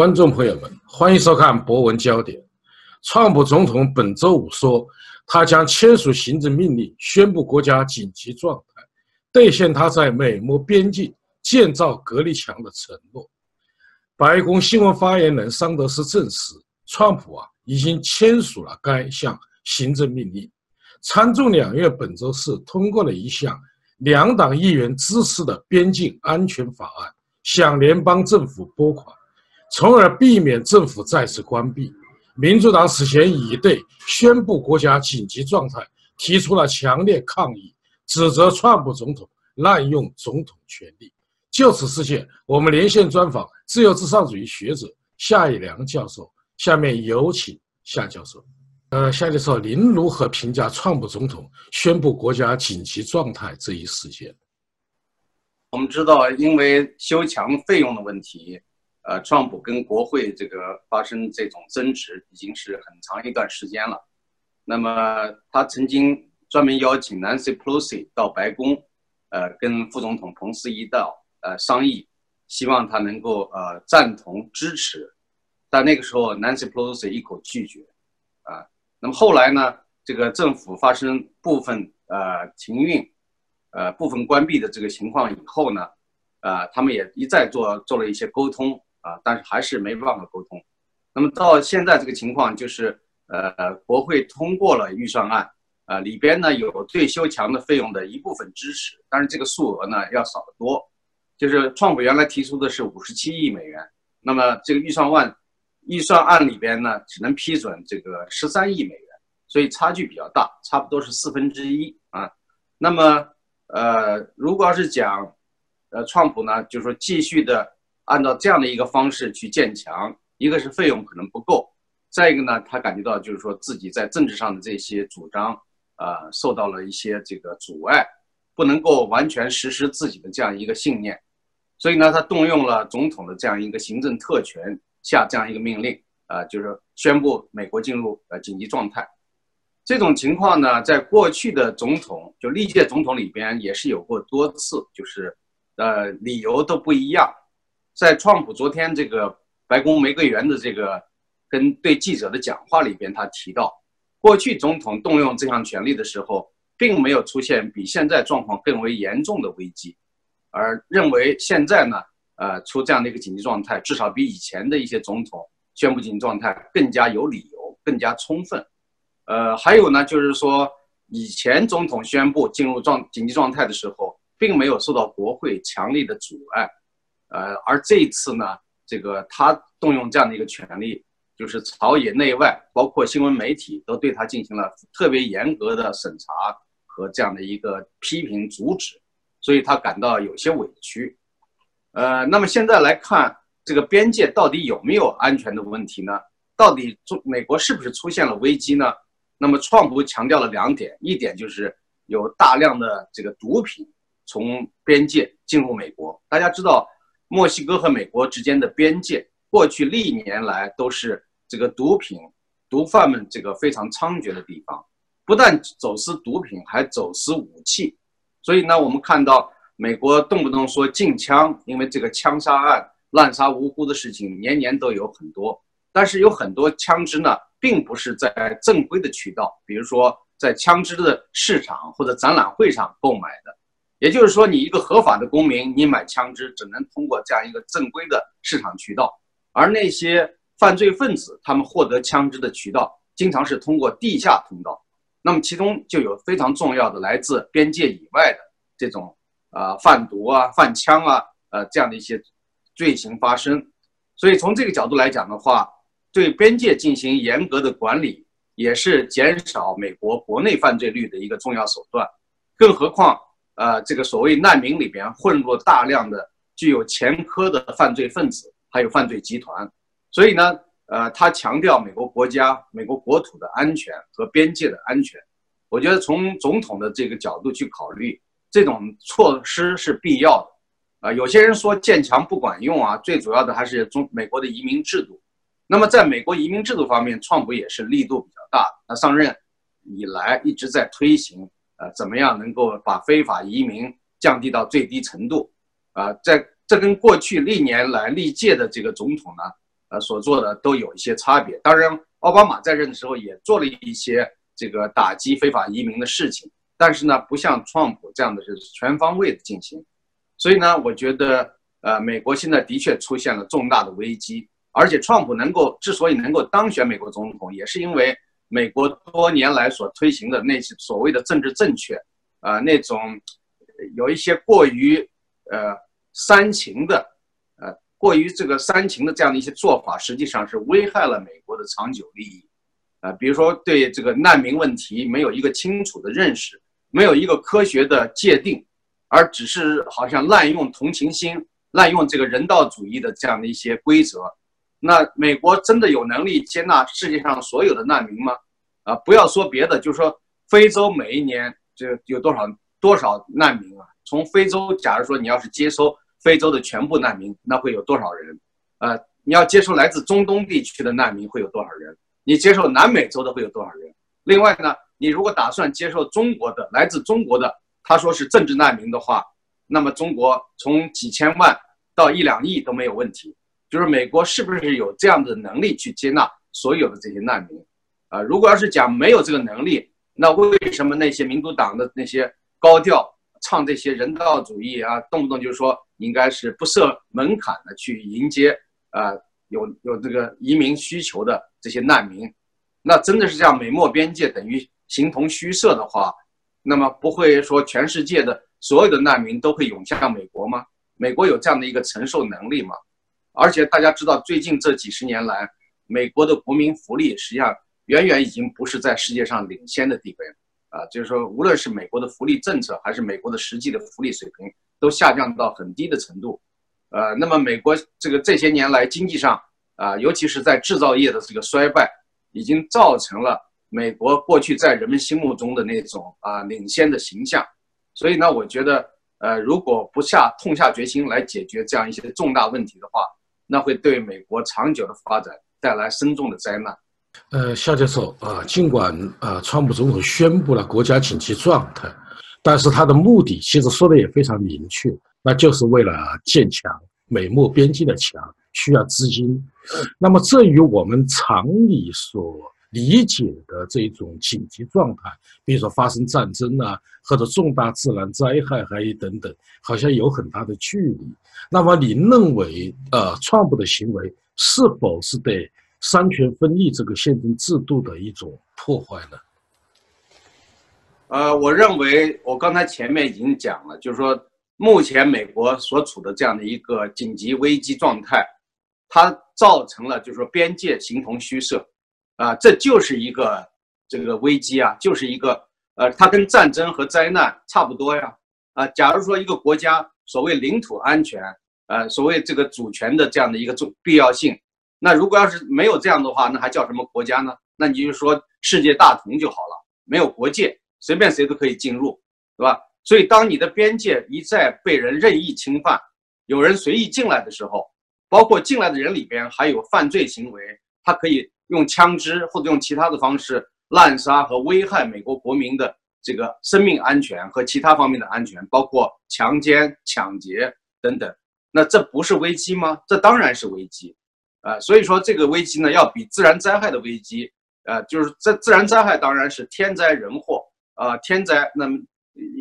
观众朋友们，欢迎收看《博文焦点》。川普总统本周五说，他将签署行政命令，宣布国家紧急状态，兑现他在美墨边境建造隔离墙的承诺。白宫新闻发言人桑德斯证实，川普啊已经签署了该项行政命令。参众两院本周四通过了一项两党议员支持的边境安全法案，向联邦政府拨款。从而避免政府再次关闭。民主党此前已对宣布国家紧急状态提出了强烈抗议，指责川普总统滥用总统权力。就此事件，我们连线专访自由至上主义学者夏以良教授。下面有请夏教授。呃，夏教授，您如何评价川普总统宣布国家紧急状态这一事件？我们知道，因为修墙费用的问题。呃，川普跟国会这个发生这种争执已经是很长一段时间了。那么他曾经专门邀请 Nancy Pelosi 到白宫，呃，跟副总统彭斯一道呃商议，希望他能够呃赞同支持。但那个时候 Nancy Pelosi 一口拒绝，啊，那么后来呢，这个政府发生部分呃停运，呃部分关闭的这个情况以后呢，啊，他们也一再做做了一些沟通。啊，但是还是没办法沟通。那么到现在这个情况就是，呃，国会通过了预算案，呃，里边呢有对修墙的费用的一部分支持，但是这个数额呢要少得多。就是创普原来提出的是五十七亿美元，那么这个预算案预算案里边呢只能批准这个十三亿美元，所以差距比较大，差不多是四分之一啊。那么呃，如果要是讲，呃，创普呢，就是说继续的。按照这样的一个方式去建墙，一个是费用可能不够，再一个呢，他感觉到就是说自己在政治上的这些主张，呃，受到了一些这个阻碍，不能够完全实施自己的这样一个信念，所以呢，他动用了总统的这样一个行政特权，下这样一个命令，啊，就是宣布美国进入呃紧急状态。这种情况呢，在过去的总统就历届总统里边也是有过多次，就是呃理由都不一样。在川普昨天这个白宫玫瑰园的这个跟对记者的讲话里边，他提到，过去总统动用这项权力的时候，并没有出现比现在状况更为严重的危机，而认为现在呢，呃，出这样的一个紧急状态，至少比以前的一些总统宣布紧急状态更加有理由、更加充分。呃，还有呢，就是说以前总统宣布进入状紧急状态的时候，并没有受到国会强力的阻碍。呃，而这一次呢，这个他动用这样的一个权利，就是朝野内外，包括新闻媒体，都对他进行了特别严格的审查和这样的一个批评阻止，所以他感到有些委屈。呃，那么现在来看，这个边界到底有没有安全的问题呢？到底中美国是不是出现了危机呢？那么创普强调了两点，一点就是有大量的这个毒品从边界进入美国，大家知道。墨西哥和美国之间的边界，过去历年来都是这个毒品、毒贩们这个非常猖獗的地方，不但走私毒品，还走私武器。所以呢，我们看到美国动不动说禁枪，因为这个枪杀案滥杀无辜的事情年年都有很多。但是有很多枪支呢，并不是在正规的渠道，比如说在枪支的市场或者展览会上购买的。也就是说，你一个合法的公民，你买枪支只能通过这样一个正规的市场渠道，而那些犯罪分子他们获得枪支的渠道，经常是通过地下通道。那么其中就有非常重要的来自边界以外的这种啊贩毒啊、贩枪啊、呃这样的一些罪行发生。所以从这个角度来讲的话，对边界进行严格的管理，也是减少美国国内犯罪率的一个重要手段。更何况。呃，这个所谓难民里边混入大量的具有前科的犯罪分子，还有犯罪集团，所以呢，呃，他强调美国国家、美国国土的安全和边界的安全。我觉得从总统的这个角度去考虑，这种措施是必要的。啊，有些人说建墙不管用啊，最主要的还是中美国的移民制度。那么，在美国移民制度方面，川普也是力度比较大的。他上任以来一直在推行。呃，怎么样能够把非法移民降低到最低程度？啊，在这跟过去历年来历届的这个总统呢，呃所做的都有一些差别。当然，奥巴马在任的时候也做了一些这个打击非法移民的事情，但是呢，不像川普这样的是全方位的进行。所以呢，我觉得呃，美国现在的确出现了重大的危机，而且川普能够之所以能够当选美国总统，也是因为美国多年来所推行的那些所谓的政治正确，啊，那种有一些过于呃煽情的。呃过于这个煽情的这样的一些做法，实际上是危害了美国的长久利益，啊，比如说对这个难民问题没有一个清楚的认识，没有一个科学的界定，而只是好像滥用同情心、滥用这个人道主义的这样的一些规则，那美国真的有能力接纳世界上所有的难民吗？啊，不要说别的，就是说非洲每一年这有多少多少难民啊？从非洲，假如说你要是接收。非洲的全部难民，那会有多少人？呃，你要接收来自中东地区的难民会有多少人？你接受南美洲的会有多少人？另外呢，你如果打算接受中国的来自中国的，他说是政治难民的话，那么中国从几千万到一两亿都没有问题。就是美国是不是有这样的能力去接纳所有的这些难民？啊，如果要是讲没有这个能力，那为什么那些民主党的那些高调唱这些人道主义啊，动不动就是说？应该是不设门槛的去迎接，啊，有有这个移民需求的这些难民，那真的是这样美墨边界等于形同虚设的话，那么不会说全世界的所有的难民都会涌向美国吗？美国有这样的一个承受能力吗？而且大家知道，最近这几十年来，美国的国民福利实际上远远已经不是在世界上领先的地位，啊，就是说，无论是美国的福利政策，还是美国的实际的福利水平。都下降到很低的程度，呃，那么美国这个这些年来经济上啊，尤其是在制造业的这个衰败，已经造成了美国过去在人们心目中的那种啊领先的形象。所以呢，我觉得，呃，如果不下痛下决心来解决这样一些重大问题的话，那会对美国长久的发展带来深重的灾难。呃，夏教授啊，尽管啊，川普总统宣布了国家紧急状态。但是他的目的其实说的也非常明确，那就是为了建强美墨边境的墙，需要资金。那么这与我们常理所理解的这种紧急状态，比如说发生战争啊，或者重大自然灾害，还有等等，好像有很大的距离。那么您认为，呃，川普的行为是否是对三权分立这个宪政制度的一种破坏呢？呃，我认为我刚才前面已经讲了，就是说，目前美国所处的这样的一个紧急危机状态，它造成了就是说边界形同虚设，啊，这就是一个这个危机啊，就是一个呃，它跟战争和灾难差不多呀，啊，假如说一个国家所谓领土安全，呃，所谓这个主权的这样的一个重必要性，那如果要是没有这样的话，那还叫什么国家呢？那你就说世界大同就好了，没有国界。随便谁都可以进入，对吧？所以当你的边界一再被人任意侵犯，有人随意进来的时候，包括进来的人里边还有犯罪行为，他可以用枪支或者用其他的方式滥杀和危害美国国民的这个生命安全和其他方面的安全，包括强奸、抢劫等等。那这不是危机吗？这当然是危机，啊，所以说这个危机呢，要比自然灾害的危机，呃，就是这自然灾害当然是天灾人祸。呃，天灾那么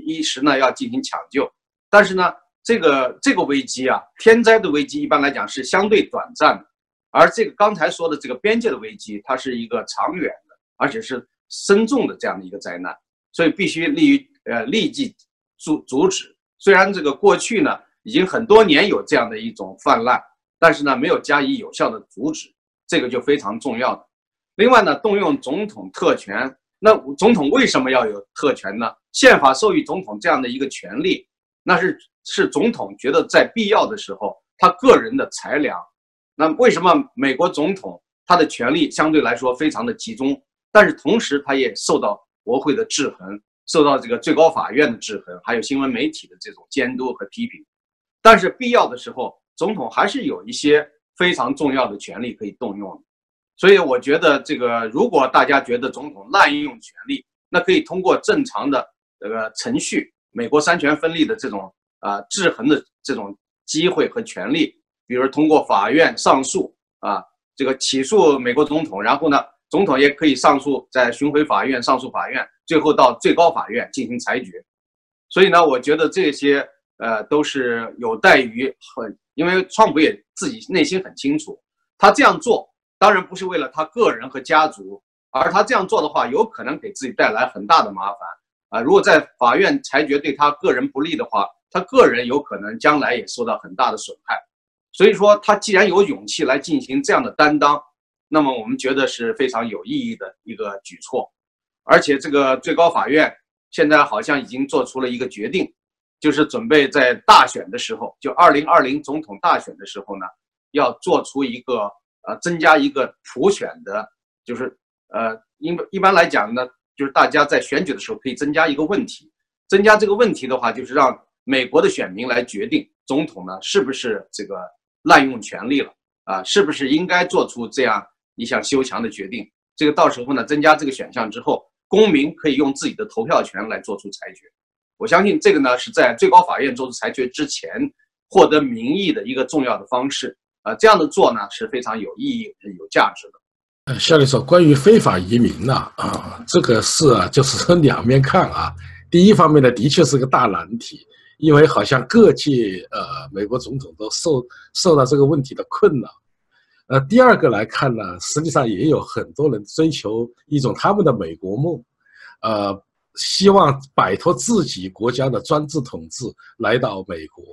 一时呢要进行抢救，但是呢，这个这个危机啊，天灾的危机一般来讲是相对短暂的，而这个刚才说的这个边界的危机，它是一个长远的，而且是深重的这样的一个灾难，所以必须立于呃立即阻阻止。虽然这个过去呢已经很多年有这样的一种泛滥，但是呢没有加以有效的阻止，这个就非常重要的。另外呢，动用总统特权。那总统为什么要有特权呢？宪法授予总统这样的一个权利，那是是总统觉得在必要的时候，他个人的裁量。那为什么美国总统他的权力相对来说非常的集中，但是同时他也受到国会的制衡，受到这个最高法院的制衡，还有新闻媒体的这种监督和批评。但是必要的时候，总统还是有一些非常重要的权利可以动用。所以我觉得，这个如果大家觉得总统滥用权力，那可以通过正常的这个程序，美国三权分立的这种啊制衡的这种机会和权利，比如通过法院上诉啊，这个起诉美国总统，然后呢，总统也可以上诉在巡回法院、上诉法院，最后到最高法院进行裁决。所以呢，我觉得这些呃都是有待于很，因为川普也自己内心很清楚，他这样做当然不是为了他个人和家族，而他这样做的话，有可能给自己带来很大的麻烦啊。如果在法院裁决对他个人不利的话，他个人有可能将来也受到很大的损害。所以说，他既然有勇气来进行这样的担当，那么我们觉得是非常有意义的一个举措。而且，这个最高法院现在好像已经做出了一个决定，就是准备在大选的时候，就二零二零总统大选的时候呢，要做出一个呃增加一个普选的，就是呃，一一般来讲呢，就是大家在选举的时候可以增加一个问题，增加这个问题的话，就是让美国的选民来决定总统呢是不是这个。滥用权力了啊，是不是应该做出这样一项修墙的决定？这个到时候呢，增加这个选项之后，公民可以用自己的投票权来做出裁决。我相信这个呢，是在最高法院做出裁决之前获得民意的一个重要的方式啊。这样的做呢是非常有意义、有价值的。呃，夏律师，关于非法移民呢，啊，这个事啊，就是从 两面看啊。第一方面呢，的确是个大难题。因为好像各界呃美国总统都受受到这个问题的困扰，呃，第二个来看呢，实际上也有很多人追求一种他们的美国梦，呃，希望摆脱自己国家的专制统治，来到美国，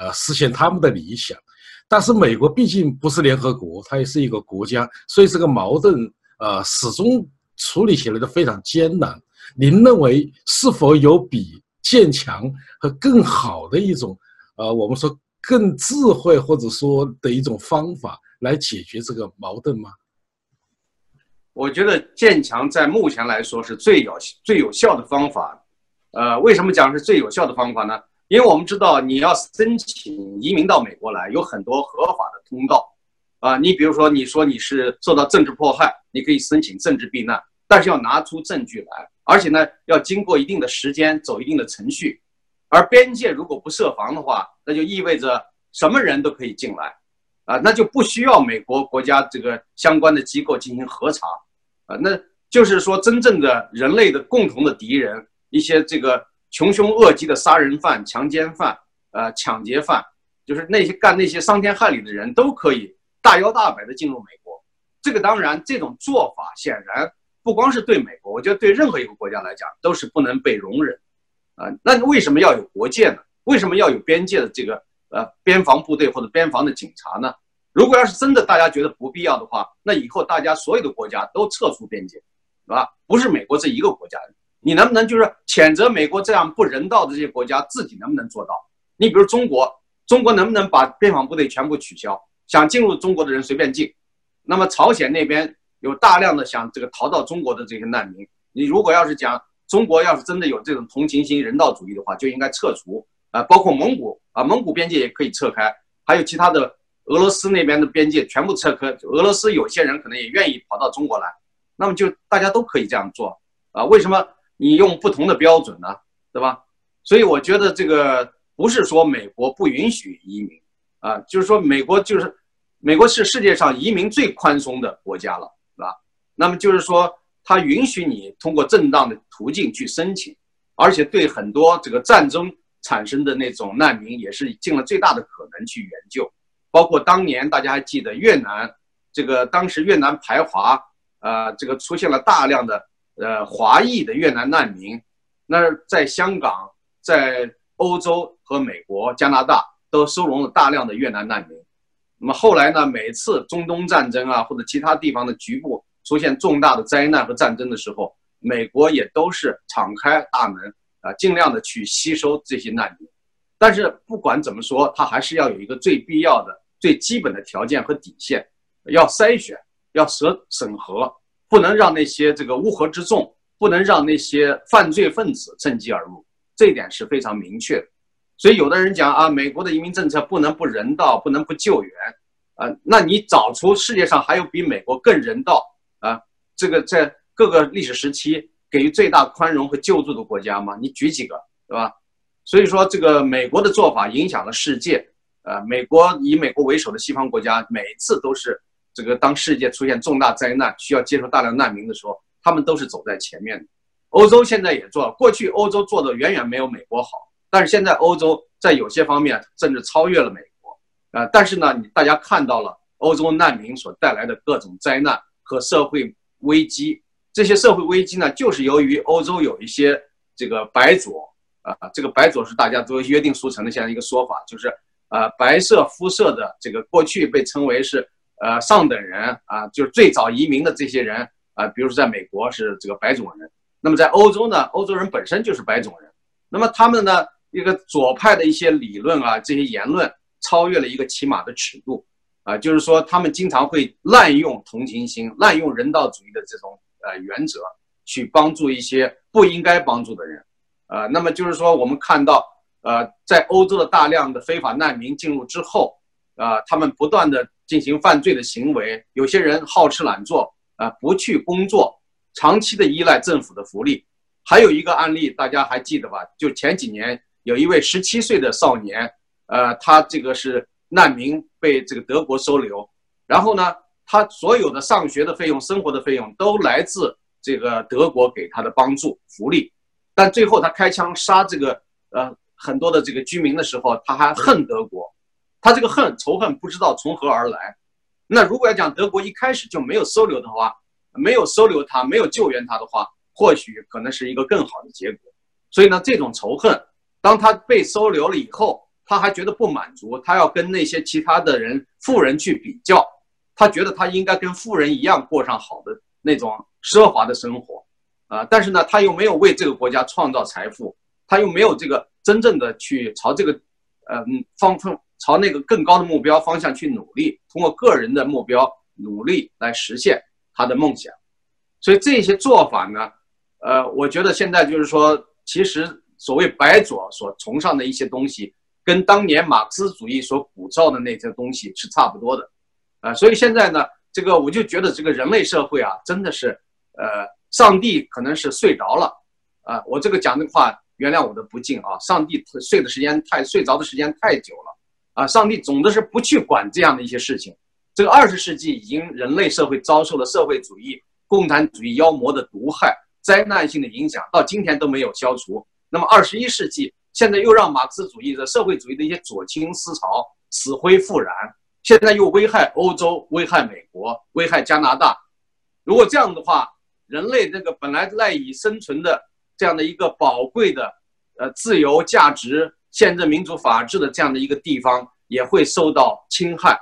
呃，实现他们的理想。但是美国毕竟不是联合国，它也是一个国家，所以这个矛盾呃始终处理起来都非常艰难。您认为是否有比？建强和更好的一种，呃，我们说更智慧或者说的一种方法来解决这个矛盾吗？我觉得建强在目前来说是最有最有效的方法。呃，为什么讲是最有效的方法呢？因为我们知道你要申请移民到美国来，有很多合法的通道。啊，你比如说你说你是受到政治迫害，你可以申请政治避难，但是要拿出证据来。而且呢，要经过一定的时间，走一定的程序，而边界如果不设防的话，那就意味着什么人都可以进来，啊，那就不需要美国国家这个相关的机构进行核查，啊，那就是说真正的人类的共同的敌人，一些这个穷凶恶极的杀人犯、强奸犯、呃抢劫犯，就是那些干那些伤天害理的人都可以大摇大摆的进入美国，这个当然这种做法显然。不光是对美国，我觉得对任何一个国家来讲都是不能被容忍，啊，那为什么要有国界呢？为什么要有边界的这个呃边防部队或者边防的警察呢？如果要是真的大家觉得不必要的话，那以后大家所有的国家都撤出边界，是吧？不是美国这一个国家，你能不能就是谴责美国这样不人道的这些国家，自己能不能做到？你比如中国，中国能不能把边防部队全部取消？想进入中国的人随便进，那么朝鲜那边？有大量的想这个逃到中国的这些难民，你如果要是讲中国要是真的有这种同情心、人道主义的话，就应该撤除啊，包括蒙古啊，蒙古边界也可以撤开，还有其他的俄罗斯那边的边界全部撤开。俄罗斯有些人可能也愿意跑到中国来，那么就大家都可以这样做啊？为什么你用不同的标准呢？对吧？所以我觉得这个不是说美国不允许移民啊，就是说美国就是美国是世界上移民最宽松的国家了。那么就是说，他允许你通过正当的途径去申请，而且对很多这个战争产生的那种难民，也是尽了最大的可能去援救。包括当年大家还记得越南，这个当时越南排华，呃，这个出现了大量的呃华裔的越南难民，那在香港、在欧洲和美国、加拿大都收容了大量的越南难民。那么后来呢，每次中东战争啊，或者其他地方的局部。出现重大的灾难和战争的时候，美国也都是敞开大门啊，尽量的去吸收这些难民。但是不管怎么说，它还是要有一个最必要的、最基本的条件和底线，要筛选，要审审核，不能让那些这个乌合之众，不能让那些犯罪分子趁机而入。这一点是非常明确的。所以有的人讲啊，美国的移民政策不能不人道，不能不救援啊，那你找出世界上还有比美国更人道？啊，这个在各个历史时期给予最大宽容和救助的国家吗？你举几个，对吧？所以说，这个美国的做法影响了世界。呃，美国以美国为首的西方国家每次都是这个当世界出现重大灾难，需要接受大量难民的时候，他们都是走在前面的。欧洲现在也做了，过去欧洲做的远远没有美国好，但是现在欧洲在有些方面甚至超越了美国。啊，但是呢，你大家看到了欧洲难民所带来的各种灾难和社会危机，这些社会危机呢，就是由于欧洲有一些这个白左啊，这个白左是大家都约定俗成的现在一个说法，就是呃白色肤色的这个过去被称为是呃上等人啊，就是最早移民的这些人啊，比如说在美国是这个白种人。那么在欧洲呢，欧洲人本身就是白种人，那么他们呢，一个左派的一些理论啊，这些言论超越了一个起码的尺度，啊，就是说他们经常会滥用同情心、滥用人道主义的这种呃原则，去帮助一些不应该帮助的人，呃，那么就是说我们看到，呃，在欧洲的大量的非法难民进入之后，啊，他们不断的进行犯罪的行为，有些人好吃懒做，啊，不去工作。长期的依赖政府的福利，还有一个案例，大家还记得吧？就前几年有一位十七岁的少年，呃，他这个是难民，被这个德国收留，然后呢，他所有的上学的费用、生活的费用都来自这个德国给他的帮助福利，但最后他开枪杀这个呃很多的这个居民的时候，他还恨德国，他这个恨仇恨不知道从何而来。那如果要讲德国一开始就没有收留的话，没有收留他，没有救援他的话，或许可能是一个更好的结果。所以呢，这种仇恨，当他被收留了以后，他还觉得不满足，他要跟那些其他的人富人去比较，他觉得他应该跟富人一样过上好的那种奢华的生活，啊，但是呢，他又没有为这个国家创造财富，他又没有这个真正的去朝这个，呃，方方朝那个更高的目标方向去努力，通过个人的目标努力来实现。他的梦想，所以这些做法呢，呃，我觉得现在就是说，其实所谓白左所崇尚的一些东西，跟当年马克思主义所鼓噪的那些东西是差不多的，啊，所以现在呢，这个我就觉得这个人类社会啊，真的是，呃，上帝可能是睡着了，啊，我这个讲的话，原谅我的不敬啊，上帝睡的时间太睡着的时间太久了，啊，上帝总的是不去管这样的一些事情。这个二十世纪已经人类社会遭受了社会主义、共产主义妖魔的毒害、灾难性的影响，到今天都没有消除。那么二十一世纪现在又让马克思主义的社会主义的一些左倾思潮死灰复燃，现在又危害欧洲、危害美国、危害加拿大。如果这样的话，人类这个本来赖以生存的这样的一个宝贵的呃自由价值、宪政民主法治的这样的一个地方，也会受到侵害。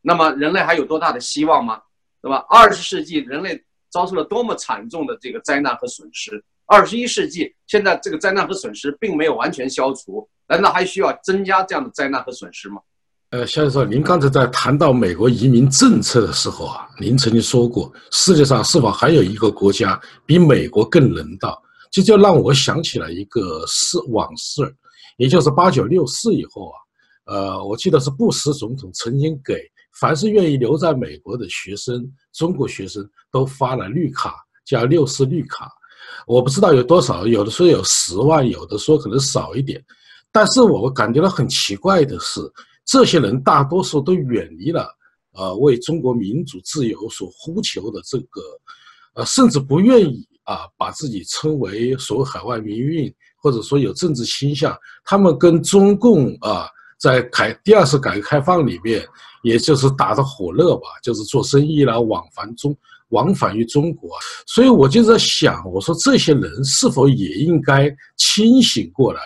那么人类还有多大的希望吗？对吧？二十世纪人类遭受了多么惨重的这个灾难和损失，二十一世纪现在这个灾难和损失并没有完全消除，难道还需要增加这样的灾难和损失吗？呃，肖教授，您刚才在谈到美国移民政策的时候啊，您曾经说过，世界上是否还有一个国家比美国更人道？这就让我想起了一个事往事，也就是八九六四以后啊，呃，我记得是布什总统曾经给。凡是愿意留在美国的学生，中国学生都发了绿卡，叫六四绿卡。我不知道有多少，有的说有十万，有的说可能少一点。但是我感觉到很奇怪的是，这些人大多数都远离了，呃，为中国民主自由所呼求的这个，呃，甚至不愿意啊，把自己称为所谓海外民运，或者说有政治倾向。他们跟中共啊，在改第二次改革开放里面。也就是打得火热吧，就是做生意啦，往返中往返于中国，所以我就在想，我说这些人是否也应该清醒过来？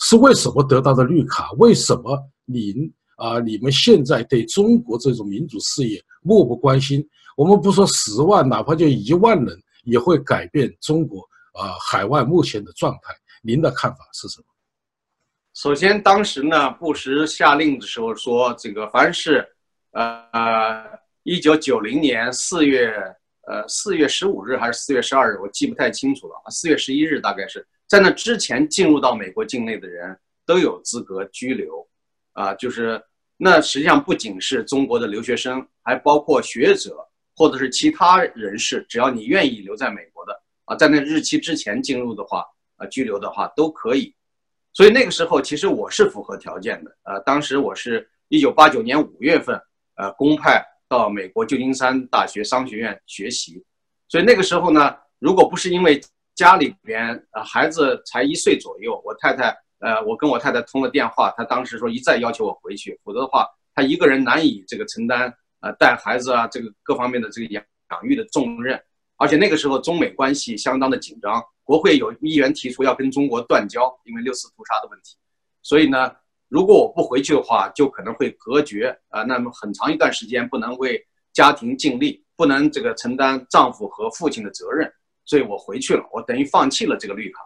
是为什么得到的绿卡？为什么您啊，你们现在对中国这种民主事业漠不关心？我们不说十万，哪怕就一万人，也会改变中国啊海外目前的状态。您的看法是什么？首先，当时呢，布什下令的时候说，这个凡是，呃，一九九零年四月，呃，四月十五日还是四月十二日，我记不太清楚了啊，四月十一日大概是在那之前进入到美国境内的人都有资格居留，啊，就是那实际上不仅是中国的留学生，还包括学者或者是其他人士，只要你愿意留在美国的啊，在那日期之前进入的话，啊，居留的话都可以。所以那个时候，其实我是符合条件的。呃，当时我是一九八九年五月份，呃，公派到美国旧金山大学商学院学习。所以那个时候呢，如果不是因为家里边呃孩子才一岁左右，我太太呃我跟我太太通了电话，她当时说一再要求我回去，否则的话她一个人难以这个承担呃带孩子啊这个各方面的这个养养育的重任。而且那个时候中美关系相当的紧张，国会有议员提出要跟中国断交，因为六四屠杀的问题。所以呢，如果我不回去的话，就可能会隔绝啊，那么很长一段时间不能为家庭尽力。不能这个承担丈夫和父亲的责任，所以我回去了，我等于放弃了这个绿卡。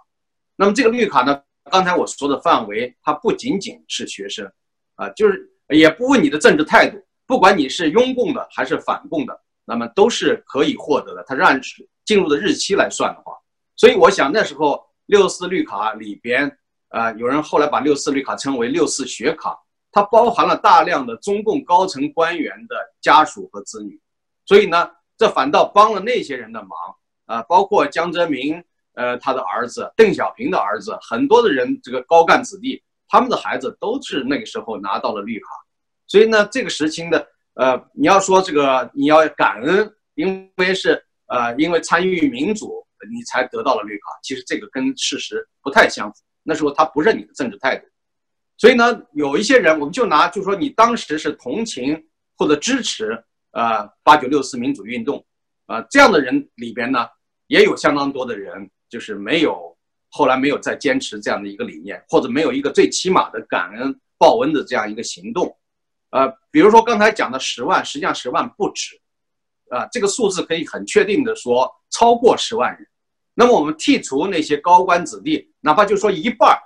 那么这个绿卡呢？刚才我说的范围，它不仅仅是学生，啊，就是也不问你的政治态度，不管你是拥共的还是反共的，那么都是可以获得的。它是按进入的日期来算的话，所以我想那时候六四绿卡里边，啊，有人后来把六四绿卡称为六四学卡，它包含了大量的中共高层官员的家属和子女。所以呢，这反倒帮了那些人的忙啊，包括江泽民，呃，他的儿子邓小平的儿子，很多的人，这个高干子弟，他们的孩子都是那个时候拿到了绿卡。所以呢，这个时期的，呃，你要说这个你要感恩，因为是呃，因为参与民主，你才得到了绿卡。其实这个跟事实不太相符。那时候他不认你的政治态度，所以呢，有一些人，我们就拿，就说你当时是同情或者支持。呃，八九六四民主运动，啊，这样的人里边呢，也有相当多的人，就是没有后来没有再坚持这样的一个理念，或者没有一个最起码的感恩报恩的这样一个行动，呃，比如说刚才讲的十万，实际上十万不止，啊，这个数字可以很确定的说超过十万人。那么我们剔除那些高官子弟，哪怕就说一半儿，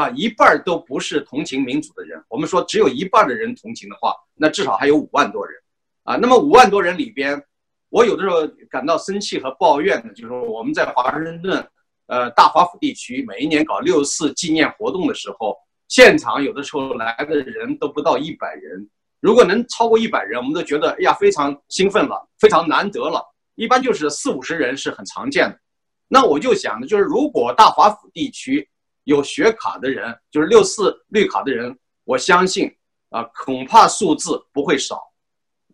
啊，一半儿都不是同情民主的人，我们说只有一半的人同情的话，那至少还有五万多人。啊，那么五万多人里边，我有的时候感到生气和抱怨的，就是说我们在华盛顿，呃，大华府地区每一年搞六四纪念活动的时候，现场有的时候来的人都不到一百人。如果能超过一百人，我们都觉得哎呀非常兴奋了，非常难得了。一般就是四五十人是很常见的。那我就想的就是，如果大华府地区有学卡的人，就是六四绿卡的人，我相信啊，恐怕数字不会少。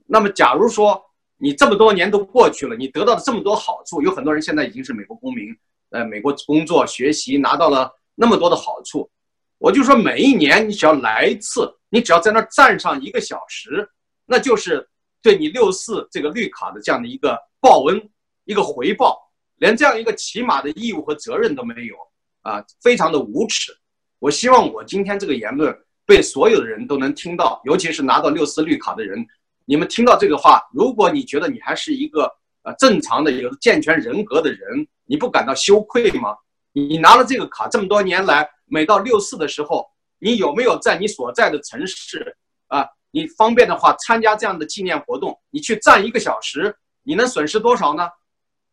那么，假如说你这么多年都过去了，你得到了这么多好处，有很多人现在已经是美国公民，呃，美国工作学习拿到了那么多的好处，我就说每一年你只要来一次，你只要在那儿站上一个小时，那就是对你六四这个绿卡的这样的一个报恩，一个回报，连这样一个起码的义务和责任都没有啊，非常的无耻。我希望我今天这个言论被所有的人都能听到，尤其是拿到六四绿卡的人。你们听到这个话，如果你觉得你还是一个呃正常的、有健全人格的人，你不感到羞愧吗？你拿了这个卡这么多年来，每到六四的时候，你有没有在你所在的城市啊？你方便的话参加这样的纪念活动，你去站一个小时，你能损失多少呢？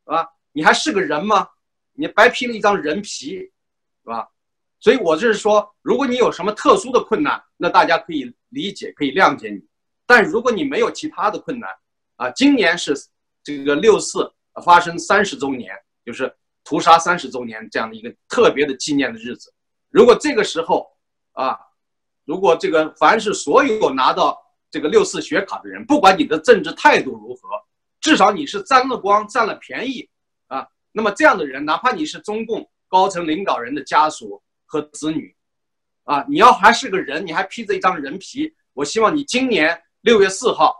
啊，你还是个人吗？你白披了一张人皮，是吧？所以我就是说，如果你有什么特殊的困难，那大家可以理解，可以谅解你。但如果你没有其他的困难，啊，今年是这个六四发生三十周年，就是屠杀三十周年这样的一个特别的纪念的日子。如果这个时候啊，如果这个凡是所有拿到这个六四学卡的人，不管你的政治态度如何，至少你是沾了光、占了便宜。那么这样的人，哪怕你是中共高层领导人的家属和子女，啊，你要还是个人，你还披着一张人皮，我希望你今年。六月四号，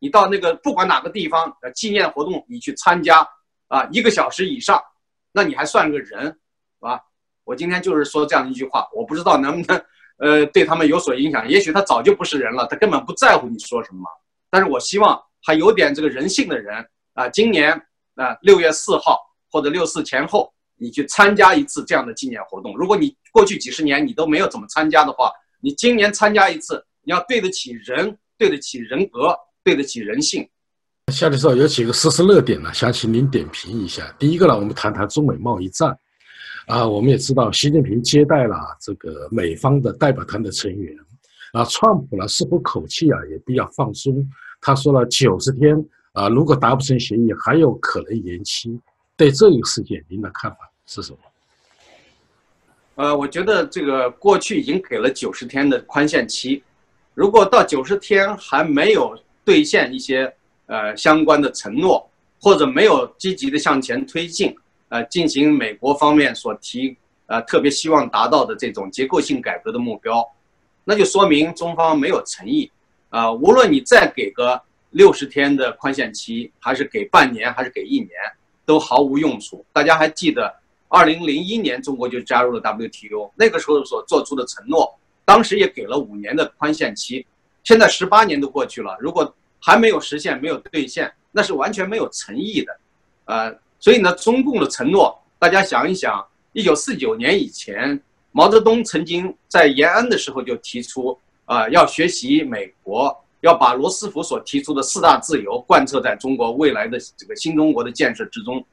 你到那个不管哪个地方的纪念活动，你去参加啊，一个小时以上，那你还算个人，是吧？我今天就是说这样一句话，我不知道能不能呃对他们有所影响。也许他早就不是人了，他根本不在乎你说什么。但是我希望还有点这个人性的人啊，今年啊六月四号或者六四前后，你去参加一次这样的纪念活动。如果你过去几十年你都没有怎么参加的话，你今年参加一次，你要对得起人。对得起人格，对得起人性。夏教授有几个时事热点呢，想请您点评一下。第一个呢，我们谈谈中美贸易战。啊，我们也知道，习近平接待了这个美方的代表团的成员。啊，川普呢似乎口气啊也比较放松，他说了九十天啊，如果达不成协议，还有可能延期。对这个事件，您的看法是什么？呃，我觉得这个过去已经给了九十天的宽限期。如果到九十天还没有兑现一些呃相关的承诺，或者没有积极的向前推进，呃，进行美国方面所提呃特别希望达到的这种结构性改革的目标，那就说明中方没有诚意。啊，无论你再给个六十天的宽限期，还是给半年，还是给一年，都毫无用处。大家还记得，二零零一年中国就加入了 WTO，那个时候所做出的承诺，当时也给了五年的宽限期。现在十八年都过去了，如果还没有实现、没有兑现，那是完全没有诚意的。呃，所以呢，中共的承诺，大家想一想，一九四九年以前，毛泽东曾经在延安的时候就提出，啊，要学习美国，要把罗斯福所提出的四大自由贯彻在中国未来的这个新中国的建设之中。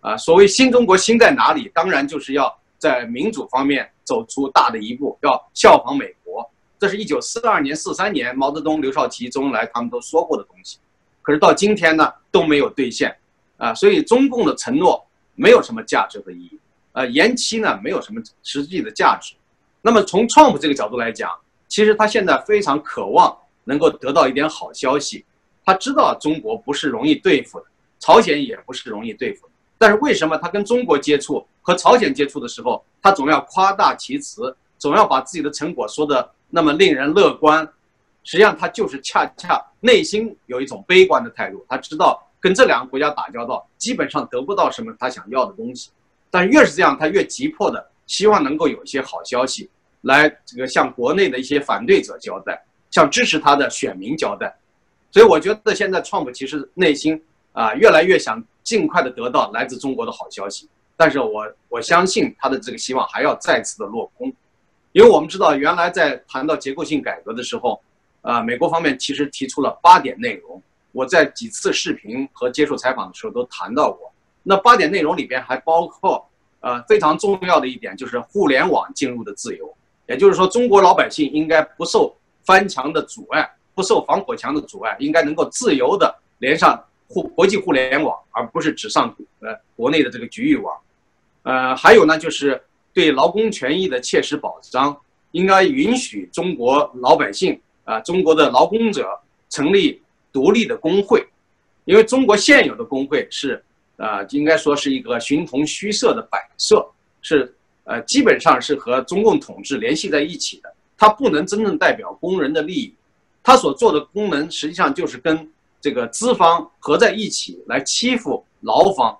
啊，所谓新中国新在哪里？当然就是要在民主方面走出大的一步，要效仿美国。这是一九四二年、四三年，毛泽东、刘少奇、周恩来他们都说过的东西，可是到今天呢都没有兑现，啊，所以中共的承诺没有什么价值和意义，呃，延期呢没有什么实际的价值。那么从 Trump 这个角度来讲，其实他现在非常渴望能够得到一点好消息，他知道中国不是容易对付的，朝鲜也不是容易对付的，但是为什么他跟中国接触和朝鲜接触的时候，他总要夸大其词，总要把自己的成果说的？那么令人乐观，实际上他就是恰恰内心有一种悲观的态度。他知道跟这两个国家打交道，基本上得不到什么他想要的东西。但是越是这样，他越急迫的希望能够有一些好消息，来这个向国内的一些反对者交代，向支持他的选民交代。所以我觉得现在创普其实内心啊越来越想尽快的得到来自中国的好消息。但是我我相信他的这个希望还要再次的落空。因为我们知道，原来在谈到结构性改革的时候，啊，美国方面其实提出了八点内容。我在几次视频和接受采访的时候都谈到过。那八点内容里边还包括，呃，非常重要的一点就是互联网进入的自由，也就是说，中国老百姓应该不受翻墙的阻碍，不受防火墙的阻碍，应该能够自由的连上互国际互联网，而不是只上呃国内的这个局域网。呃，还有呢，就是。对劳工权益的切实保障，应该允许中国老百姓啊，中国的劳工者成立独立的工会，因为中国现有的工会是，呃，应该说是一个形同虚设的摆设，是呃，基本上是和中共统治联系在一起的，它不能真正代表工人的利益，它所做的功能实际上就是跟这个资方合在一起来欺负劳方，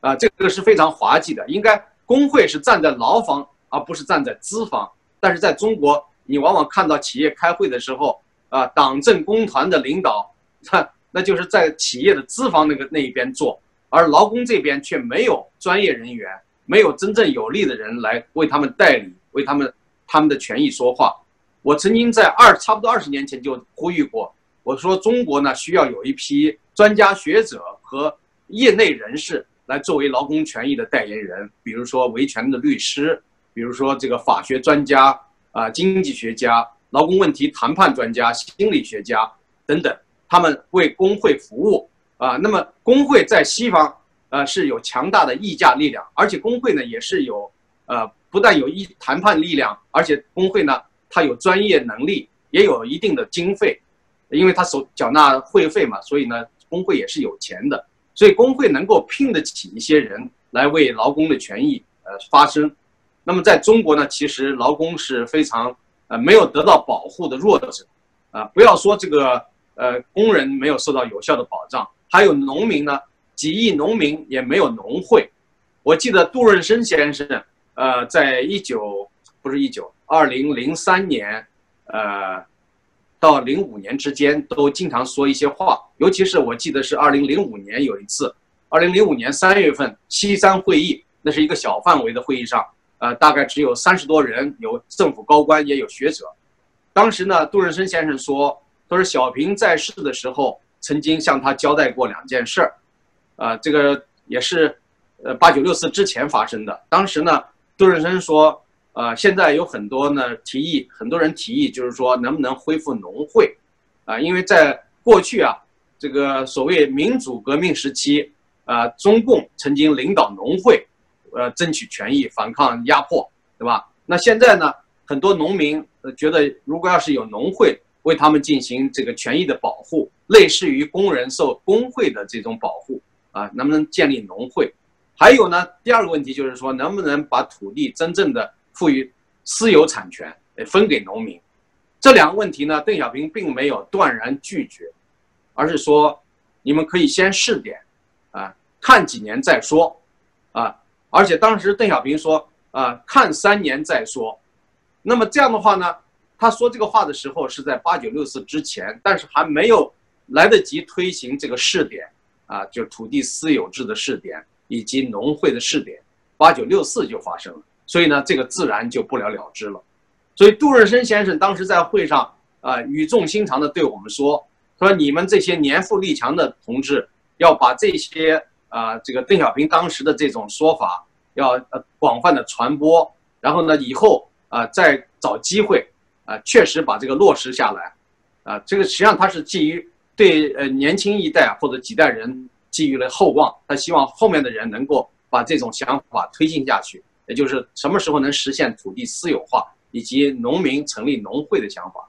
啊，这个是非常滑稽的，应该。工会是站在劳方，而不是站在资方。但是在中国，你往往看到企业开会的时候，啊，党政工团的领导，他那就是在企业的资方那个那一边坐，而劳工这边却没有专业人员，没有真正有力的人来为他们代理，为他们他们的权益说话。我曾经在二差不多二十年前就呼吁过，我说中国呢需要有一批专家学者和业内人士。来作为劳工权益的代言人，比如说维权的律师，比如说这个法学专家啊、经济学家、劳工问题谈判专家、心理学家等等，他们为工会服务啊。那么工会在西方呃是有强大的议价力量，而且工会呢也是有呃不但有一谈判力量，而且工会呢它有专业能力，也有一定的经费，因为它所缴纳会费嘛，所以呢工会也是有钱的。所以工会能够聘得起一些人来为劳工的权益呃发声，那么在中国呢，其实劳工是非常呃没有得到保护的弱者，啊，不要说这个呃工人没有受到有效的保障，还有农民呢，几亿农民也没有农会。我记得杜润生先生呃，在一九不是一九二零零三年呃。到零五年之间都经常说一些话，尤其是我记得是二零零五年有一次，二零零五年三月份西山会议，那是一个小范围的会议上，呃，大概只有三十多人，有政府高官也有学者。当时呢，杜润生先生说，他说小平在世的时候曾经向他交代过两件事儿，啊，这个也是，呃，八九六四之前发生的。当时呢，杜润生说。呃，现在有很多呢提议，很多人提议，就是说能不能恢复农会，啊，因为在过去啊，这个所谓民主革命时期，啊，中共曾经领导农会，呃，争取权益，反抗压迫，对吧？那现在呢，很多农民觉得，如果要是有农会，为他们进行这个权益的保护，类似于工人受工会的这种保护啊，能不能建立农会？还有呢，第二个问题就是说，能不能把土地真正的赋予私有产权，分给农民？这两个问题呢，邓小平并没有断然拒绝，而是说，你们可以先试点，啊，看几年再说，啊，而且当时邓小平说，啊，看三年再说。那么这样的话呢，他说这个话的时候是在八九六四之前，但是还没有来得及推行这个试点，啊，就土地私有制的试点以及农会的试点，八九六四就发生了，所以呢，这个自然就不了了之了。所以杜润生先生当时在会上啊语重心长地对我们说：“说你们这些年富力强的同志，要把这些啊这个邓小平当时的这种说法要呃广泛的传播，然后呢以后啊再找机会啊确实把这个落实下来，啊这个实际上他是基于对呃年轻一代或者几代人寄予了厚望，他希望后面的人能够把这种想法推进下去，也就是什么时候能实现土地私有化。”以及农民成立农会的想法，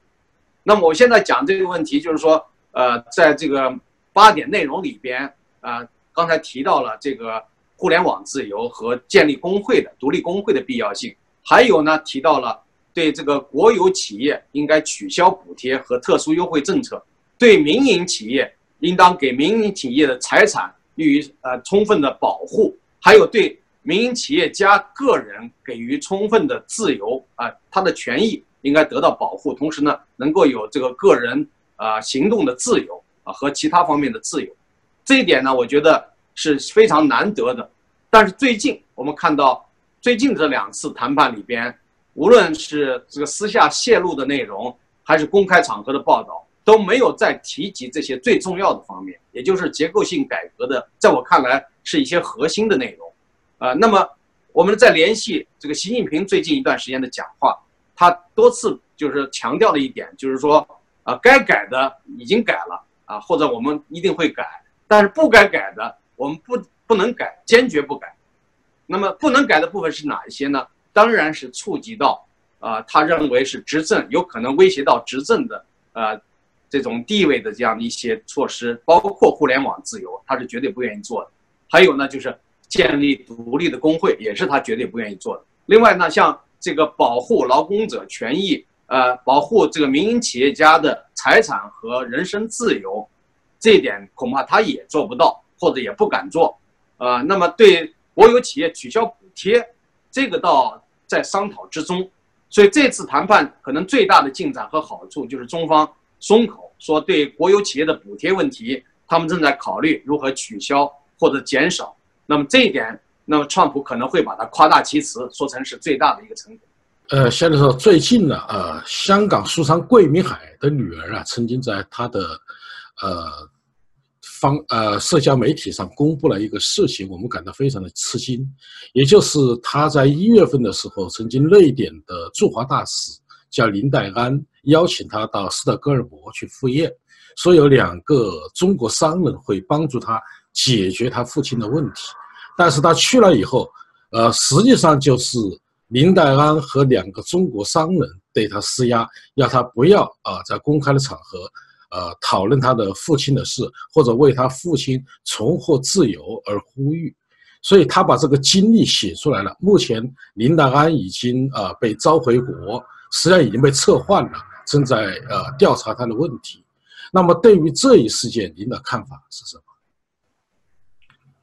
那么我现在讲这个问题，就是说，呃，在这个八点内容里边，啊，刚才提到了这个互联网自由和建立工会的独立工会的必要性，还有呢，提到了对这个国有企业应该取消补贴和特殊优惠政策，对民营企业应当给民营企业的财产予以呃充分的保护，还有对。民营企业家个人给予充分的自由啊，他的权益应该得到保护，同时呢，能够有这个个人啊行动的自由啊和其他方面的自由，这一点呢，我觉得是非常难得的。但是最近我们看到，最近这两次谈判里边，无论是这个私下泄露的内容，还是公开场合的报道，都没有再提及这些最重要的方面，也就是结构性改革的，在我看来是一些核心的内容。啊，那么我们再联系这个习近平最近一段时间的讲话，他多次就是强调了一点，就是说啊，该改的已经改了啊，或者我们一定会改，但是不该改的我们不不能改，坚决不改。那么不能改的部分是哪一些呢？当然是触及到啊，他认为是执政有可能威胁到执政的呃这种地位的这样的一些措施，包括互联网自由，他是绝对不愿意做的。还有呢，就是。建立独立的工会也是他绝对不愿意做的。另外呢，像这个保护劳工者权益，呃，保护这个民营企业家的财产和人身自由，这一点恐怕他也做不到，或者也不敢做。呃，那么对国有企业取消补贴，这个倒在商讨之中。所以这次谈判可能最大的进展和好处就是中方松口说，对国有企业的补贴问题，他们正在考虑如何取消或者减少。那么这一点，那么川普可能会把它夸大其词，说成是最大的一个成果。呃，现在说最近呢，呃，香港书商桂明海的女儿啊，曾经在她的呃方呃社交媒体上公布了一个事情，我们感到非常的吃惊，也就是他在一月份的时候，曾经瑞典的驻华大使叫林黛安邀请他到斯德哥尔摩去赴宴，说有两个中国商人会帮助他。解决他父亲的问题，但是他去了以后，呃，实际上就是林黛安和两个中国商人对他施压，要他不要啊，在公开的场合，呃，讨论他的父亲的事，或者为他父亲重获自由而呼吁。所以他把这个经历写出来了。目前林黛安已经啊被召回国，实际上已经被撤换了，正在呃调查他的问题。那么对于这一事件，您的看法是什么？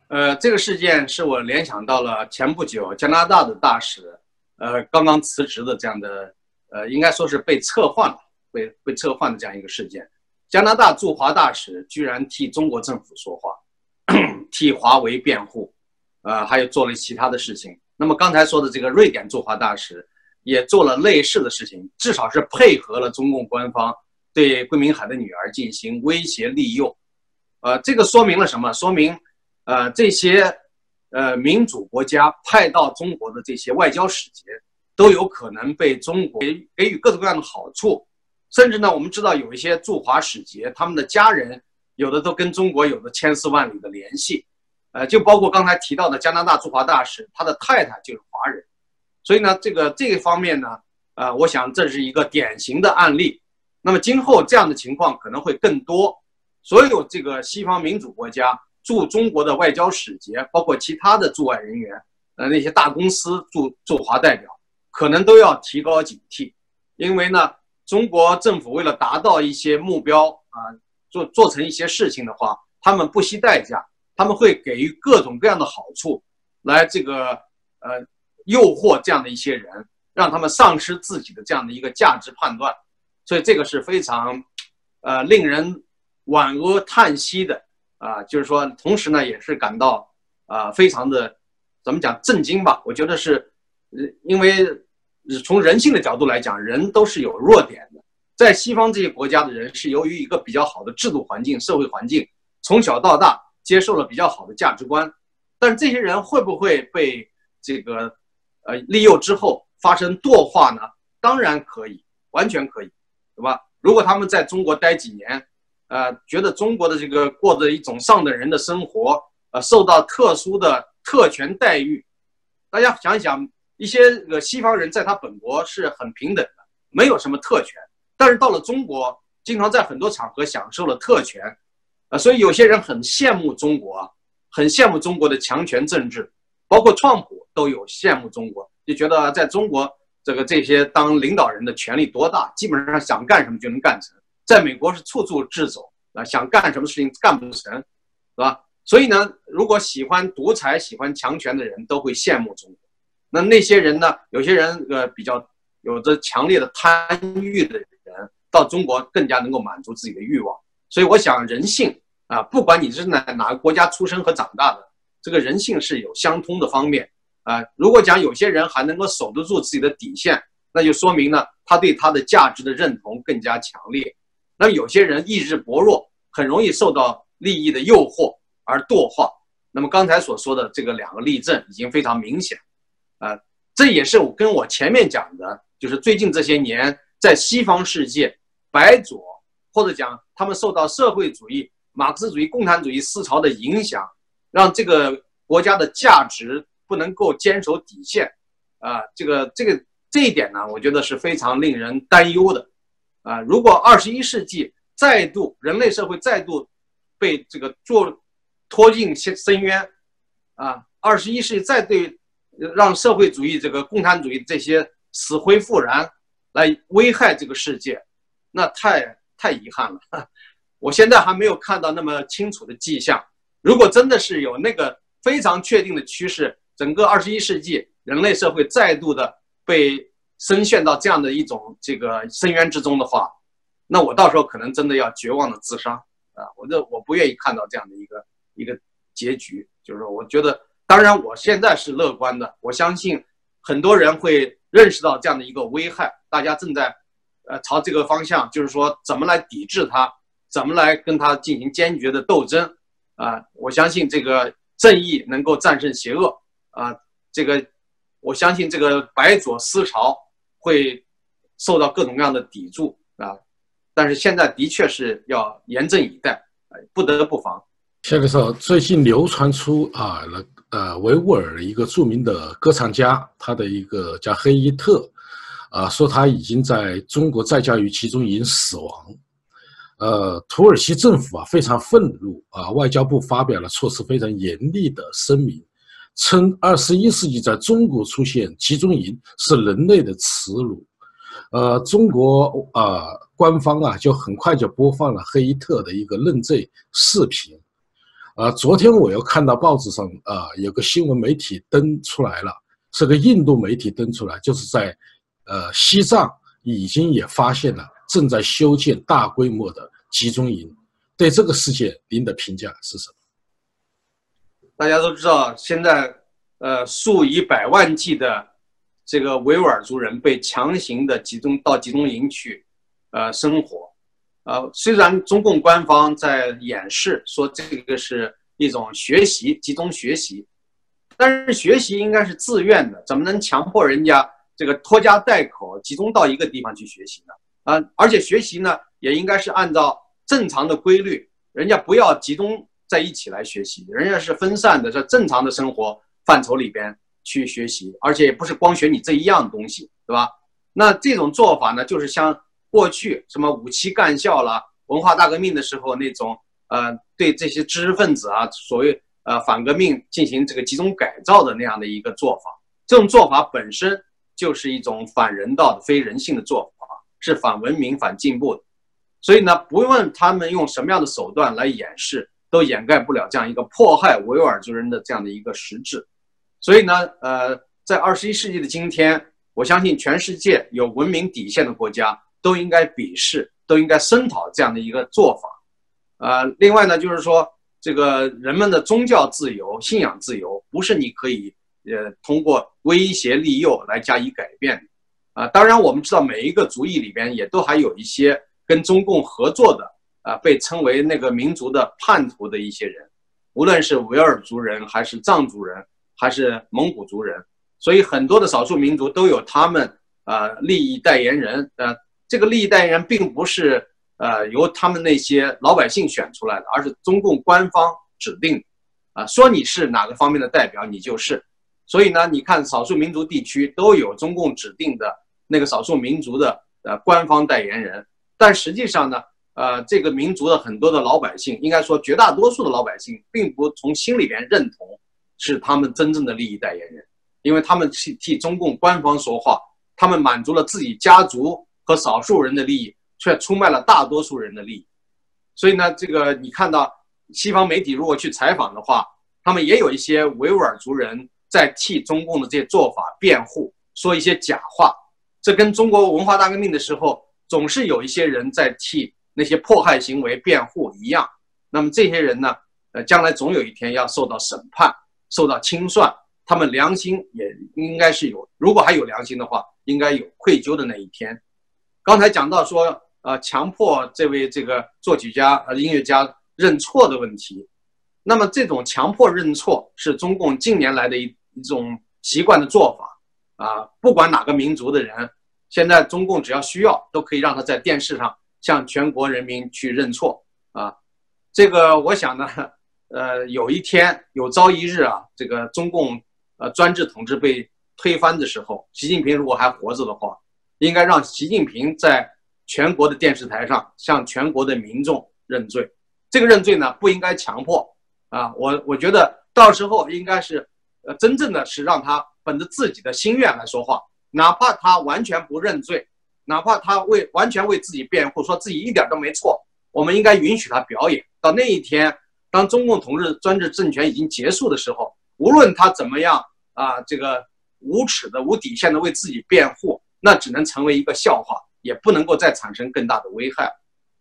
呃，这个事件是我联想到了前不久加拿大的大使，呃，刚刚辞职的这样的，呃，应该说是被撤换了，被被撤换的这样一个事件。加拿大驻华大使居然替中国政府说话，替华为辩护，呃，还有做了其他的事情。那么刚才说的这个瑞典驻华大使也做了类似的事情，至少是配合了中共官方对桂明海的女儿进行威胁利诱，呃，这个说明了什么？说明。呃，这些呃民主国家派到中国的这些外交使节，都有可能被中国给给予各种各样的好处，甚至呢，我们知道有一些驻华使节，他们的家人有的都跟中国有着千丝万缕的联系，呃，就包括刚才提到的加拿大驻华大使，他的太太就是华人，所以呢，这个这个方面呢，呃，我想这是一个典型的案例。那么今后这样的情况可能会更多。所有这个西方民主国家驻中国的外交使节，包括其他的驻外人员，呃，那些大公司驻驻华代表，可能都要提高警惕，因为呢，中国政府为了达到一些目标啊，做做成一些事情的话，他们不惜代价，他们会给予各种各样的好处，来这个呃诱惑这样的一些人，让他们丧失自己的这样的一个价值判断，所以这个是非常呃令人。惋额叹息的啊，就是说，同时呢，也是感到啊，非常的怎么讲震惊吧？我觉得是，因为从人性的角度来讲，人都是有弱点的。在西方这些国家的人，是由于一个比较好的制度环境、社会环境，从小到大接受了比较好的价值观。但这些人会不会被这个呃利诱之后发生惰化呢？当然可以，完全可以，对吧？如果他们在中国待几年。呃，觉得中国的这个过着一种上等人的生活，呃，受到特殊的特权待遇。大家想一想，一些个西方人在他本国是很平等的，没有什么特权，但是到了中国，经常在很多场合享受了特权，啊，所以有些人很羡慕中国，很羡慕中国的强权政治，包括川普都有羡慕中国，就觉得在中国这个这些当领导人的权力多大，基本上想干什么就能干成。在美国是处处掣肘啊，想干什么事情干不成，是吧？所以呢，如果喜欢独裁、喜欢强权的人都会羡慕中国。那那些人呢？有些人呃比较有着强烈的贪欲的人，到中国更加能够满足自己的欲望。所以我想，人性啊，不管你是哪哪个国家出生和长大的，这个人性是有相通的方面啊。如果讲有些人还能够守得住自己的底线，那就说明呢，他对他的价值的认同更加强烈。那有些人意志薄弱，很容易受到利益的诱惑而惰化。那么刚才所说的这个两个例证已经非常明显，啊，这也是我跟我前面讲的，就是最近这些年在西方世界，白左或者讲他们受到社会主义、马克思主义、共产主义思潮的影响，让这个国家的价值不能够坚守底线，啊，这个这个这一点呢，我觉得是非常令人担忧的。啊，如果二十一世纪再度人类社会再度被这个做拖进深深渊，啊，二十一世纪再对让社会主义这个共产主义这些死灰复燃来危害这个世界，那太太遗憾了。我现在还没有看到那么清楚的迹象。如果真的是有那个非常确定的趋势，整个二十一世纪人类社会再度的被。深陷到这样的一种这个深渊之中的话，那我到时候可能真的要绝望的自杀啊！我这我不愿意看到这样的一个一个结局。就是说，我觉得，当然我现在是乐观的，我相信很多人会认识到这样的一个危害，大家正在呃朝这个方向，就是说怎么来抵制它，怎么来跟它进行坚决的斗争啊！我相信这个正义能够战胜邪恶啊！这个我相信这个白左思潮。会受到各种各样的抵触啊，但是现在的确是要严阵以待，不得不防。谢教授，最近流传出啊，那呃维吾尔一个著名的歌唱家，他的一个叫黑伊特，啊，说他已经在中国在教育集中营死亡。呃，土耳其政府啊非常愤怒啊，外交部发表了措辞非常严厉的声明。称二十一世纪在中国出现集中营是人类的耻辱，呃，中国啊官方啊就很快就播放了黑特的一个认罪视频，啊，昨天我又看到报纸上啊有个新闻媒体登出来了，是个印度媒体登出来，就是在呃西藏已经也发现了正在修建大规模的集中营，对这个事件您的评价是什么？大家都知道，现在，呃，数以百万计的这个维吾尔族人被强行的集中到集中营去，呃，生活，呃，虽然中共官方在掩饰说这个是一种学习集中学习，但是学习应该是自愿的，怎么能强迫人家这个拖家带口集中到一个地方去学习呢？啊，而且学习呢也应该是按照正常的规律，人家不要集中。在一起来学习，人家是分散的，在正常的生活范畴里边去学习，而且也不是光学你这一样东西，对吧？那这种做法呢，就是像过去什么五七干校啦、文化大革命的时候那种呃对这些知识分子啊，所谓呃反革命进行这个集中改造的那样的一个做法，这种做法本身就是一种反人道的、非人性的做法，是反文明、反进步的。所以呢，不论他们用什么样的手段来掩饰，都掩盖不了这样一个迫害维吾尔族人的这样的一个实质。所以呢，呃，在二十一世纪的今天，我相信全世界有文明底线的国家都应该鄙视，都应该声讨这样的一个做法。呃，另外呢，就是说，这个人们的宗教自由、信仰自由，不是你可以呃通过威胁利诱来加以改变的。啊，当然我们知道每一个族裔里边也都还有一些跟中共合作的，啊，被称为那个民族的叛徒的一些人，无论是维吾尔族人还是藏族人。还是蒙古族人，所以很多的少数民族都有他们啊利益代言人。呃，这个利益代言人并不是呃由他们那些老百姓选出来的，而是中共官方指定。啊，说你是哪个方面的代表，你就是。所以呢，你看少数民族地区都有中共指定的那个少数民族的呃官方代言人，但实际上呢，呃，这个民族的很多的老百姓，应该说绝大多数的老百姓，并不从心里边认同。是他们真正的利益代言人，因为他们替替中共官方说话，他们满足了自己家族和少数人的利益，却出卖了大多数人的利益。所以呢，这个你看到西方媒体如果去采访的话，他们也有一些维吾尔族人在替中共的这些做法辩护，说一些假话。这跟中国文化大革命的时候总是有一些人在替那些迫害行为辩护一样。那么这些人呢，呃，将来总有一天要受到审判。受到清算，他们良心也应该是有，如果还有良心的话，应该有愧疚的那一天。刚才讲到说，呃，强迫这位这个作曲家、呃音乐家认错的问题，那么这种强迫认错是中共近年来的一一种习惯的做法啊。不管哪个民族的人，现在中共只要需要，都可以让他在电视上向全国人民去认错啊。这个我想呢。呃，有一天有朝一日啊，这个中共呃专制统治被推翻的时候，习近平如果还活着的话，应该让习近平在全国的电视台上向全国的民众认罪。这个认罪呢，不应该强迫啊，我我觉得到时候应该是呃真正的是让他本着自己的心愿来说话，哪怕他完全不认罪，哪怕他为完全为自己辩护，说自己一点都没错，我们应该允许他表演。到那一天。当中共统治专制政权已经结束的时候，无论他怎么样啊，这个无耻的、无底线的为自己辩护，那只能成为一个笑话，也不能够再产生更大的危害。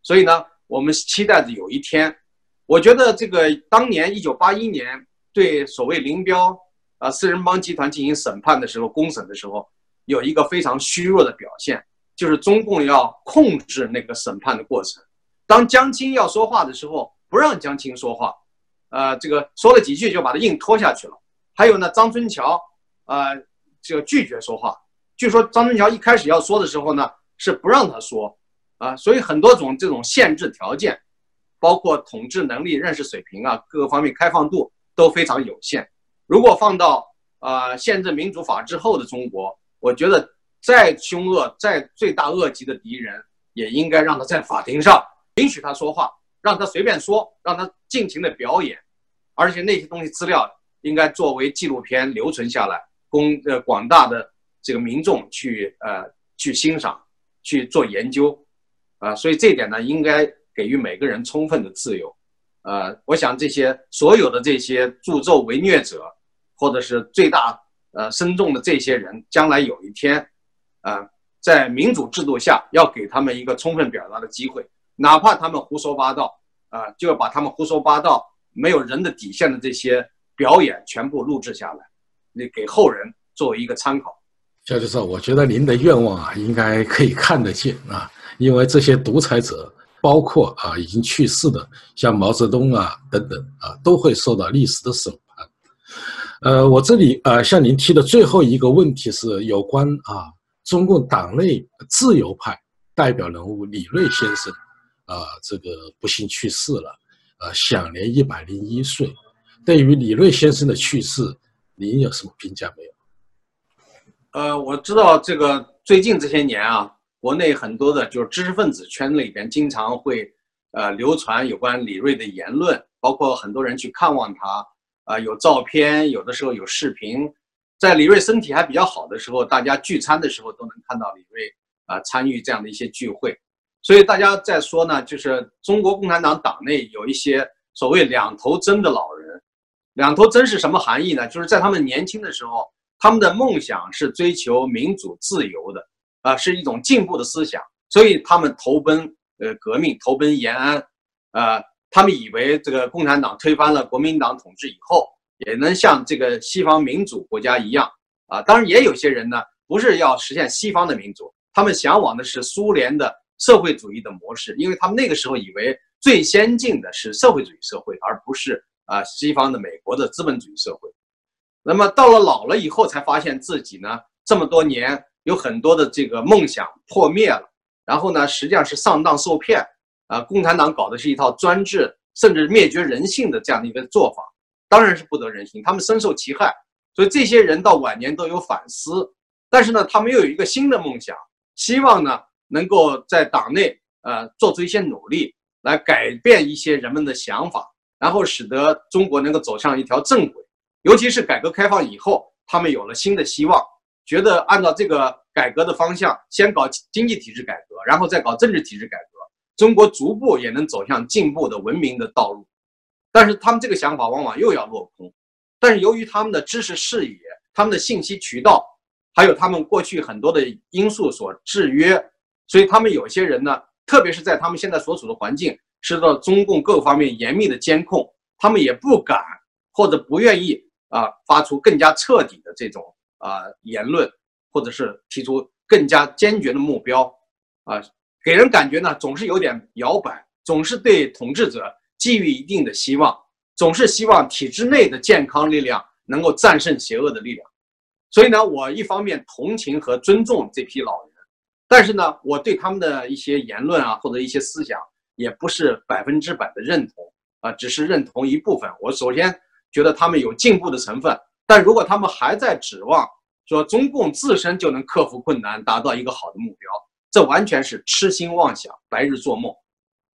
所以呢，我们期待着有一天，我觉得这个当年一九八一年对所谓林彪啊四人帮集团进行审判的时候，公审的时候，有一个非常虚弱的表现，就是中共要控制那个审判的过程。当江青要说话的时候。不让江青说话，呃，这个说了几句就把他硬拖下去了。还有呢，张春桥，呃，这个拒绝说话。据说张春桥一开始要说的时候呢，是不让他说，啊，所以很多种这种限制条件，包括统治能力、认识水平啊，各个方面开放度都非常有限。如果放到啊宪政民主法治后的中国，我觉得再凶恶、再罪大恶极的敌人，也应该让他在法庭上 允许他说话。让他随便说，让他尽情的表演，而且那些东西资料应该作为纪录片留存下来，供呃广大的这个民众去呃去欣赏、去做研究，啊，所以这点呢，应该给予每个人充分的自由，呃，我想这些所有的这些助纣为虐者，或者是最大呃深重的这些人，将来有一天，啊，在民主制度下，要给他们一个充分表达的机会。哪怕他们胡说八道，啊，就要把他们胡说八道、没有人的底线的这些表演全部录制下来，你给后人作为一个参考。肖教授，我觉得您的愿望啊，应该可以看得见啊，因为这些独裁者，包括啊已经去世的像毛泽东啊等等啊，都会受到历史的审判。呃，我这里呃向您提的最后一个问题是有关啊中共党内自由派代表人物李锐先生。啊，这个不幸去世了，啊，享年一百零一岁。对于李锐先生的去世，您有什么评价没有？呃，我知道这个最近这些年啊，国内很多的就是知识分子圈里边经常会呃流传有关李锐的言论，包括很多人去看望他，啊有照片，有的时候有视频。在李锐身体还比较好的时候，大家聚餐的时候都能看到李锐啊参与这样的一些聚会。所以大家在说呢，就是中国共产党党内有一些所谓两头针的老人。两头针是什么含义呢？就是在他们年轻的时候，他们的梦想是追求民主自由的，啊，是一种进步的思想，所以他们投奔呃革命，投奔延安，呃，他们以为这个共产党推翻了国民党统治以后，也能像这个西方民主国家一样，啊，当然也有些人呢，不是要实现西方的民主，他们向往的是苏联的社会主义的模式，因为他们那个时候以为最先进的是社会主义社会，而不是。啊，西方的美国的资本主义社会，那么到了老了以后，才发现自己呢，这么多年有很多的这个梦想破灭了，然后呢，实际上是上当受骗啊。共产党搞的是一套专制，甚至灭绝人性的这样的一个做法，当然是不得人心，他们深受其害。所以这些人到晚年都有反思，但是呢，他们又有一个新的梦想，希望呢，能够在党内呃做出一些努力，来改变一些人们的想法。然后使得中国能够走向一条正轨，尤其是改革开放以后，他们有了新的希望，觉得按照这个改革的方向，先搞经济体制改革，然后再搞政治体制改革，中国逐步也能走向进步的文明的道路。但是他们这个想法往往又要落空。但是由于他们的知识视野、他们的信息渠道，还有他们过去很多的因素所制约，所以他们有些人呢，特别是在他们现在所处的环境。受到中共各方面严密的监控，他们也不敢或者不愿意啊发出更加彻底的这种啊言论，或者是提出更加坚决的目标啊，给人感觉呢总是有点摇摆，总是对统治者寄予一定的希望，总是希望体制内的健康力量能够战胜邪恶的力量。所以呢，我一方面同情和尊重这批老人，但是呢，我对他们的一些言论啊或者一些思想。也不是百分之百的认同啊，只是认同一部分。我首先觉得他们有进步的成分，但如果他们还在指望说中共自身就能克服困难，达到一个好的目标，这完全是痴心妄想、白日做梦。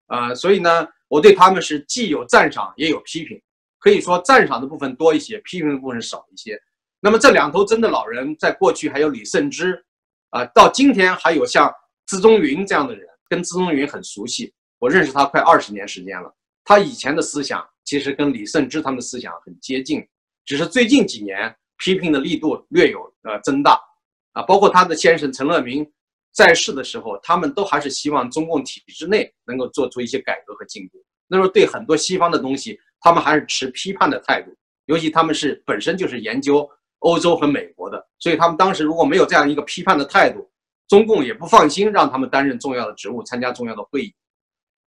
啊，所以呢，我对他们是既有赞赏也有批评，可以说赞赏的部分多一些，批评的部分少一些。那么这两头针的老人，在过去还有李慎之，啊，到今天还有像资中云这样的人，跟资中云很熟悉。我认识他快二十年时间了，他以前的思想其实跟李慎之他们的思想很接近，只是最近几年批评的力度略有呃增大，啊，包括他的先生陈乐明在世的时候，他们都还是希望中共体制内能够做出一些改革和进步。那时候对很多西方的东西，他们还是持批判的态度，尤其他们是本身就是研究欧洲和美国的，所以他们当时如果没有这样一个批判的态度，中共也不放心让他们担任重要的职务，参加重要的会议。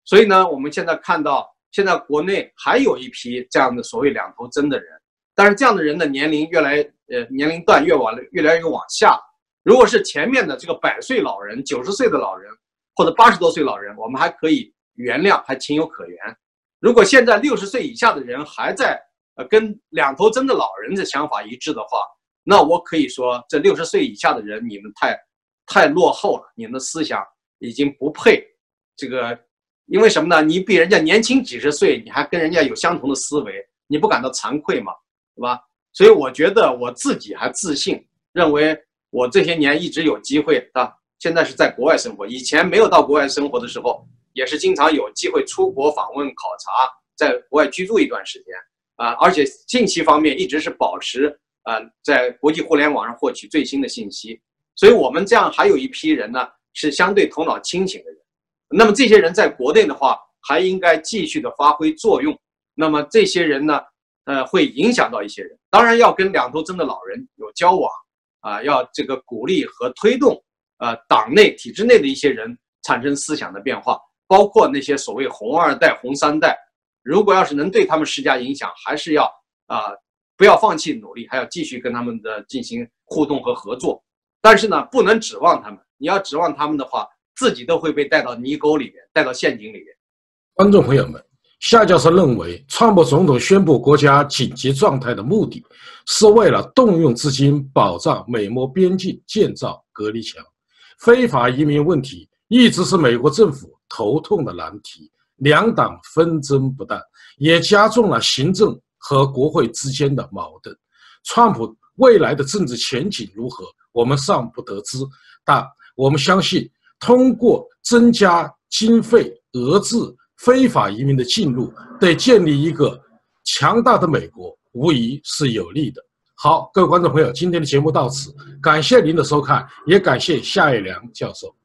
所以呢，我们现在看到，现在国内还有一批这样的所谓两头针的人，但是这样的人的年龄越来，呃，年龄段越往越来越往下。如果是前面的这个百岁老人、九十岁的老人或者八十多岁老人，我们还可以原谅，还情有可原。如果现在六十岁以下的人还在，呃，跟两头针的老人的想法一致的话，那我可以说，这六十岁以下的人，你们太，太落后了，你们的思想已经不配这个。因为什么呢？你比人家年轻几十岁，你还跟人家有相同的思维，你不感到惭愧吗？对吧？所以我觉得我自己还自信，认为我这些年一直有机会啊。现在是在国外生活，以前没有到国外生活的时候，也是经常有机会出国访问考察，在国外居住一段时间啊。而且信息方面一直是保持啊，在国际互联网上获取最新的信息。所以我们这样还有一批人呢，是相对头脑清醒的人。那么这些人在国内的话，还应该继续的发挥作用。那么这些人呢，呃，会影响到一些人。当然要跟两头针的老人有交往，啊，要这个鼓励和推动，呃，党内体制内的一些人产生思想的变化，包括那些所谓红二代、红三代。如果要是能对他们施加影响，还是要啊，不要放弃努力，还要继续跟他们的进行互动和合作。但是呢，不能指望他们。你要指望他们的话，自己都会被带到泥沟里面，带到陷阱里面。观众朋友们，夏教授认为，川普总统宣布国家紧急状态的目的，是为了动用资金保障美墨边境，建造隔离墙。非法移民问题一直是美国政府头痛的难题。两党纷争不断，也加重了行政和国会之间的矛盾。川普未来的政治前景如何，我们尚不得知。但我们相信，通过增加经费、遏制非法移民的进入，对建立一个强大的美国无疑是有利的。好，各位观众朋友，今天的节目到此，感谢您的收看，也感谢夏一良教授。